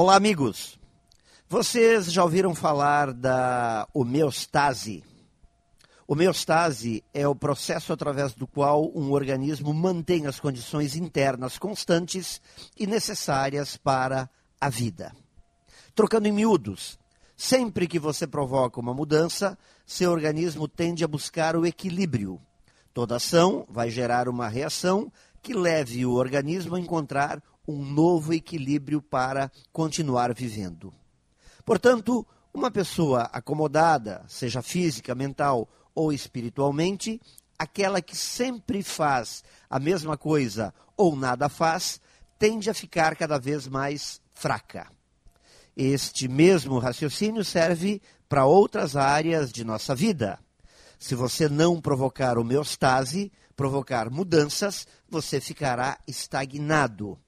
Olá, amigos. Vocês já ouviram falar da homeostase? Homeostase é o processo através do qual um organismo mantém as condições internas constantes e necessárias para a vida. Trocando em miúdos, sempre que você provoca uma mudança, seu organismo tende a buscar o equilíbrio. Toda ação vai gerar uma reação que leve o organismo a encontrar um novo equilíbrio para continuar vivendo. Portanto, uma pessoa acomodada, seja física, mental ou espiritualmente, aquela que sempre faz a mesma coisa ou nada faz, tende a ficar cada vez mais fraca. Este mesmo raciocínio serve para outras áreas de nossa vida. Se você não provocar homeostase, provocar mudanças, você ficará estagnado.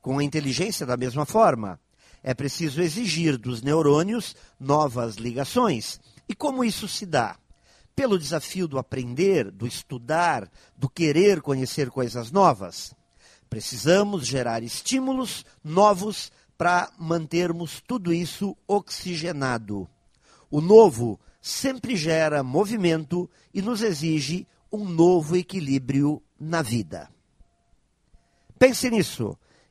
Com a inteligência, da mesma forma, é preciso exigir dos neurônios novas ligações. E como isso se dá? Pelo desafio do aprender, do estudar, do querer conhecer coisas novas. Precisamos gerar estímulos novos para mantermos tudo isso oxigenado. O novo sempre gera movimento e nos exige um novo equilíbrio na vida. Pense nisso